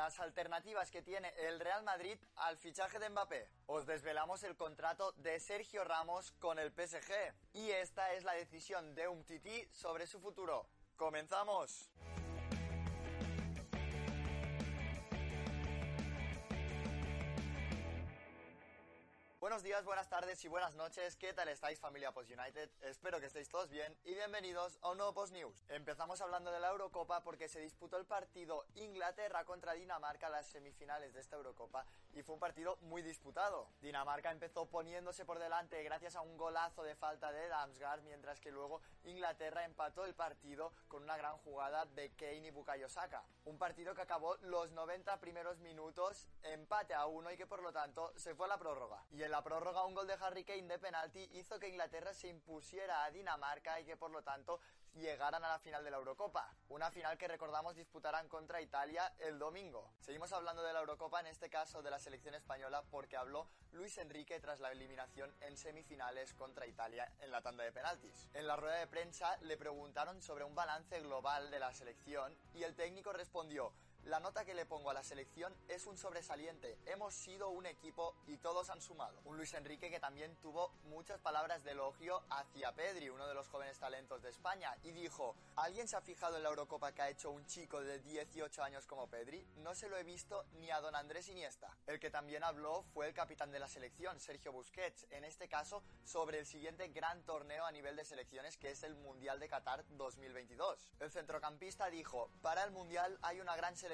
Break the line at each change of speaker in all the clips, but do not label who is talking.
las alternativas que tiene el Real Madrid al fichaje de Mbappé. Os desvelamos el contrato de Sergio Ramos con el PSG. Y esta es la decisión de Umtiti sobre su futuro. ¡Comenzamos! Buenos días, buenas tardes y buenas noches. ¿Qué tal estáis familia Post United? Espero que estéis todos bien y bienvenidos a un nuevo Post News. Empezamos hablando de la Eurocopa porque se disputó el partido Inglaterra contra Dinamarca las semifinales de esta Eurocopa y fue un partido muy disputado. Dinamarca empezó poniéndose por delante gracias a un golazo de falta de Damsgaard mientras que luego Inglaterra empató el partido con una gran jugada de Kane y Bukayo Saka. Un partido que acabó los 90 primeros minutos empate a uno y que por lo tanto se fue a la prórroga. Y en la prórroga un gol de Harry Kane de penalti hizo que Inglaterra se impusiera a Dinamarca y que por lo tanto llegaran a la final de la Eurocopa. Una final que recordamos disputarán contra Italia el domingo. Seguimos hablando de la Eurocopa, en este caso de la selección española, porque habló Luis Enrique tras la eliminación en semifinales contra Italia en la tanda de penaltis. En la rueda de prensa le preguntaron sobre un balance global de la selección y el técnico respondió la nota que le pongo a la selección es un sobresaliente. Hemos sido un equipo y todos han sumado. Un Luis Enrique que también tuvo muchas palabras de elogio hacia Pedri, uno de los jóvenes talentos de España, y dijo, ¿alguien se ha fijado en la Eurocopa que ha hecho un chico de 18 años como Pedri? No se lo he visto ni a don Andrés Iniesta. El que también habló fue el capitán de la selección, Sergio Busquets, en este caso sobre el siguiente gran torneo a nivel de selecciones que es el Mundial de Qatar 2022. El centrocampista dijo, para el Mundial hay una gran selección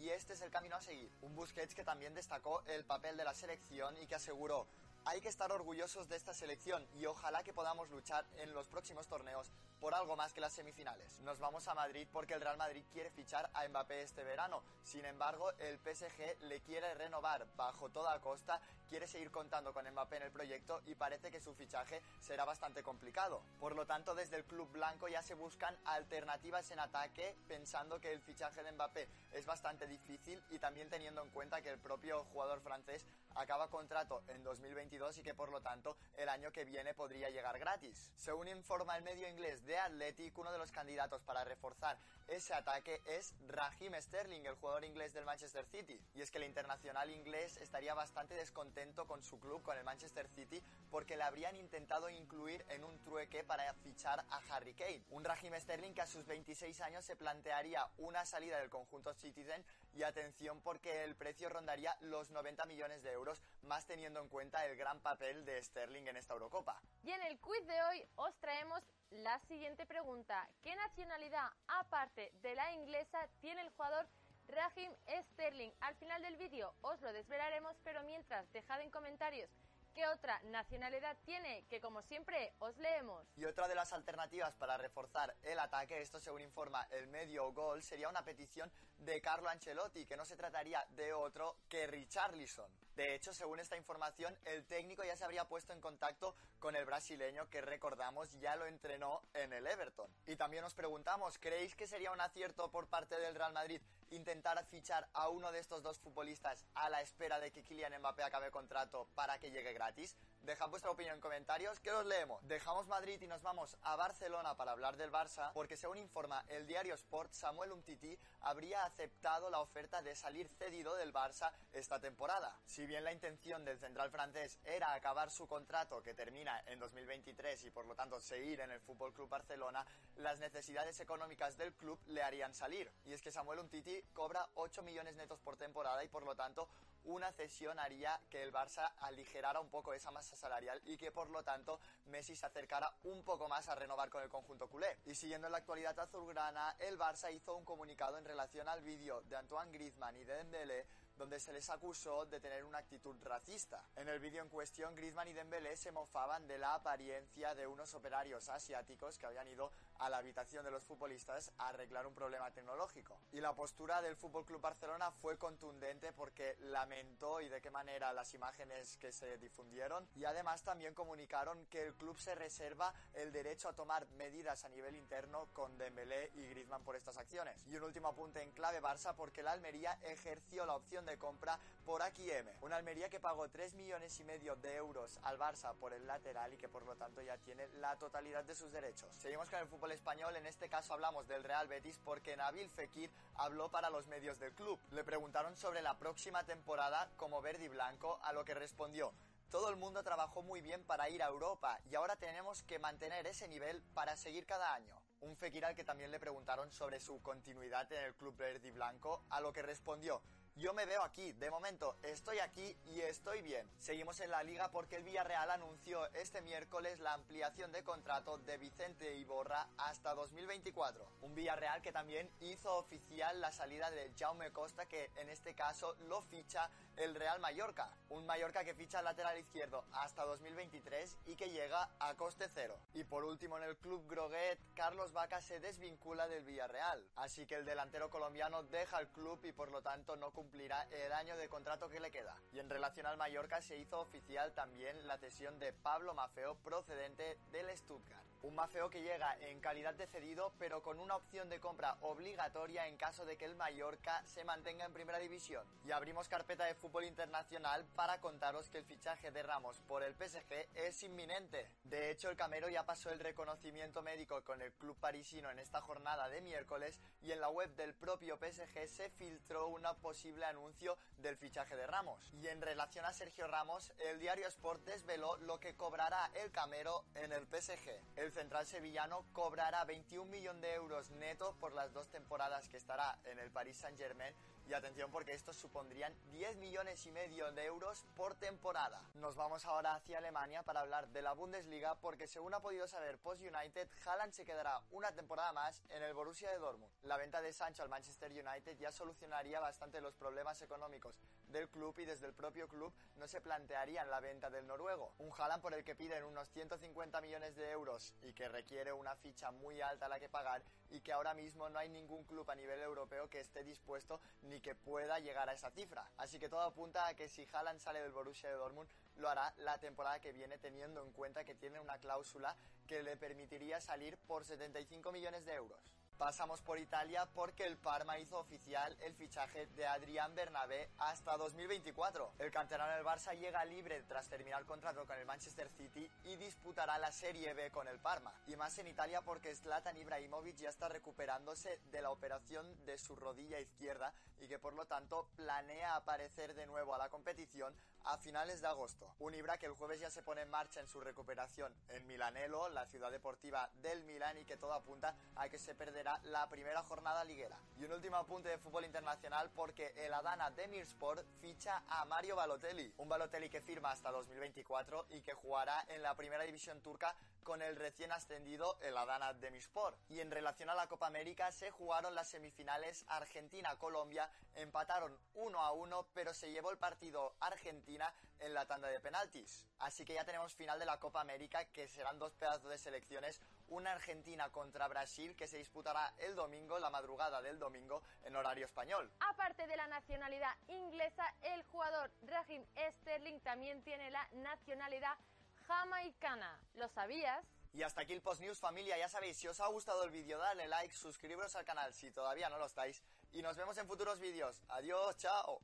y este es el camino a seguir. Un Busquets que también destacó el papel de la selección y que aseguró hay que estar orgullosos de esta selección y ojalá que podamos luchar en los próximos torneos por algo más que las semifinales. Nos vamos a Madrid porque el Real Madrid quiere fichar a Mbappé este verano. Sin embargo, el PSG le quiere renovar bajo toda costa, quiere seguir contando con Mbappé en el proyecto y parece que su fichaje será bastante complicado. Por lo tanto, desde el club blanco ya se buscan alternativas en ataque, pensando que el fichaje de Mbappé es bastante difícil y también teniendo en cuenta que el propio jugador francés acaba contrato en 2022 y que por lo tanto el año que viene podría llegar gratis. Según informa el medio inglés de Athletic, uno de los candidatos para reforzar ese ataque es Raheem Sterling, el jugador inglés del Manchester City. Y es que el internacional inglés estaría bastante descontento con su club, con el Manchester City, porque le habrían intentado incluir en un trueque para fichar a Harry Kane. Un Raheem Sterling que a sus 26 años se plantearía una salida del conjunto Citizen y atención porque el precio rondaría los 90 millones de euros, más teniendo en cuenta el gran papel de Sterling en esta Eurocopa.
Y en el quiz de hoy os traemos la siguiente pregunta. ¿Qué nacionalidad, aparte de la inglesa, tiene el jugador Raheem Sterling? Al final del vídeo os lo desvelaremos, pero mientras dejad en comentarios qué otra nacionalidad tiene, que como siempre os leemos.
Y otra de las alternativas para reforzar el ataque, esto según informa el medio gol, sería una petición de Carlo Ancelotti, que no se trataría de otro que Richarlison. De hecho, según esta información, el técnico ya se habría puesto en contacto con el brasileño que recordamos ya lo entrenó en el Everton. Y también nos preguntamos, ¿creéis que sería un acierto por parte del Real Madrid intentar fichar a uno de estos dos futbolistas a la espera de que Kylian Mbappé acabe contrato para que llegue gratis? Dejad vuestra opinión en comentarios que os leemos. Dejamos Madrid y nos vamos a Barcelona para hablar del Barça porque según informa el diario Sport, Samuel Umtiti habría aceptado la oferta de salir cedido del Barça esta temporada. Si bien la intención del central francés era acabar su contrato que termina en 2023 y por lo tanto seguir en el Fútbol Club Barcelona, las necesidades económicas del club le harían salir. Y es que Samuel Umtiti cobra 8 millones netos por temporada y por lo tanto una cesión haría que el Barça aligerara un poco esa masa salarial y que por lo tanto Messi se acercara un poco más a renovar con el conjunto culé. Y siguiendo en la actualidad azulgrana, el Barça hizo un comunicado en relación al vídeo de Antoine Griezmann y de Dembélé donde se les acusó de tener una actitud racista. En el vídeo en cuestión, Griezmann y Dembélé se mofaban de la apariencia de unos operarios asiáticos que habían ido a la habitación de los futbolistas a arreglar un problema tecnológico. Y la postura del Fútbol Club Barcelona fue contundente porque lamentó y de qué manera las imágenes que se difundieron y además también comunicaron que el club se reserva el derecho a tomar medidas a nivel interno con Dembélé y Griezmann por estas acciones. Y un último apunte en clave Barça porque la Almería ejerció la opción de compra por aquí M. Una Almería que pagó 3 millones y medio de euros al Barça por el lateral y que por lo tanto ya tiene la totalidad de sus derechos. Seguimos con el fútbol español, en este caso hablamos del Real Betis porque Nabil Fekir habló para los medios del club. Le preguntaron sobre la próxima temporada como verde y blanco, a lo que respondió todo el mundo trabajó muy bien para ir a Europa y ahora tenemos que mantener ese nivel para seguir cada año. Un Fekir al que también le preguntaron sobre su continuidad en el club verde y blanco, a lo que respondió yo me veo aquí, de momento estoy aquí y estoy bien. Seguimos en la liga porque el Villarreal anunció este miércoles la ampliación de contrato de Vicente Iborra hasta 2024. Un Villarreal que también hizo oficial la salida de Jaume Costa que en este caso lo ficha el Real Mallorca. Un Mallorca que ficha al lateral izquierdo hasta 2023 y que llega a coste cero. Y por último en el club Groguet, Carlos Vaca se desvincula del Villarreal. Así que el delantero colombiano deja el club y por lo tanto no cumplirá el año de contrato que le queda. Y en relación al Mallorca se hizo oficial también la cesión de Pablo Mafeo procedente del Stuttgart. Un Mafeo que llega en calidad de cedido pero con una opción de compra obligatoria en caso de que el Mallorca se mantenga en primera división. Y abrimos carpeta de fútbol internacional para contaros que el fichaje de Ramos por el PSG es inminente. De hecho el Camero ya pasó el reconocimiento médico con el club parisino en esta jornada de miércoles y en la web del propio PSG se filtró una posible anuncio del fichaje de Ramos. Y en relación a Sergio Ramos, el diario Sport desveló lo que cobrará el Camero en el PSG. El central sevillano cobrará 21 millones de euros neto por las dos temporadas que estará en el Paris Saint-Germain y atención porque estos supondrían 10 millones y medio de euros por temporada. Nos vamos ahora hacia Alemania para hablar de la Bundesliga porque según ha podido saber Post United, Haaland se quedará una temporada más en el Borussia de Dortmund. La venta de Sancho al Manchester United ya solucionaría bastante los problemas económicos del club y desde el propio club no se plantearían la venta del noruego. Un Haaland por el que piden unos 150 millones de euros y que requiere una ficha muy alta a la que pagar y que ahora mismo no hay ningún club a nivel europeo que esté dispuesto ni que pueda llegar a esa cifra. Así que todo apunta a que si Haaland sale del Borussia de Dortmund lo hará la temporada que viene teniendo en cuenta que tiene una cláusula que le permitiría salir por 75 millones de euros. Pasamos por Italia porque el Parma hizo oficial el fichaje de Adrián Bernabé hasta 2024. El canterano del Barça llega libre tras terminar el contrato con el Manchester City y disputará la Serie B con el Parma. Y más en Italia porque Zlatan Ibrahimovic ya está recuperándose de la operación de su rodilla izquierda y que por lo tanto planea aparecer de nuevo a la competición a finales de agosto. Un Ibra que el jueves ya se pone en marcha en su recuperación en Milanello, la ciudad deportiva del Milán y que todo apunta a que se perderá la primera jornada liguera. Y un último apunte de fútbol internacional porque el Adana Demirspor ficha a Mario Balotelli, un Balotelli que firma hasta 2024 y que jugará en la primera división turca con el recién ascendido el Adana Demirspor. Y en relación a la Copa América se jugaron las semifinales Argentina-Colombia, empataron 1 a 1, pero se llevó el partido Argentina en la tanda de penaltis. Así que ya tenemos final de la Copa América, que serán dos pedazos de selecciones, una Argentina contra Brasil que se disputará el domingo, la madrugada del domingo, en horario español.
Aparte de la nacionalidad inglesa, el jugador Raheem Sterling también tiene la nacionalidad jamaicana. ¿Lo sabías?
Y hasta aquí el Post News familia, ya sabéis, si os ha gustado el vídeo, dale like, suscribiros al canal si todavía no lo estáis y nos vemos en futuros vídeos. Adiós, chao.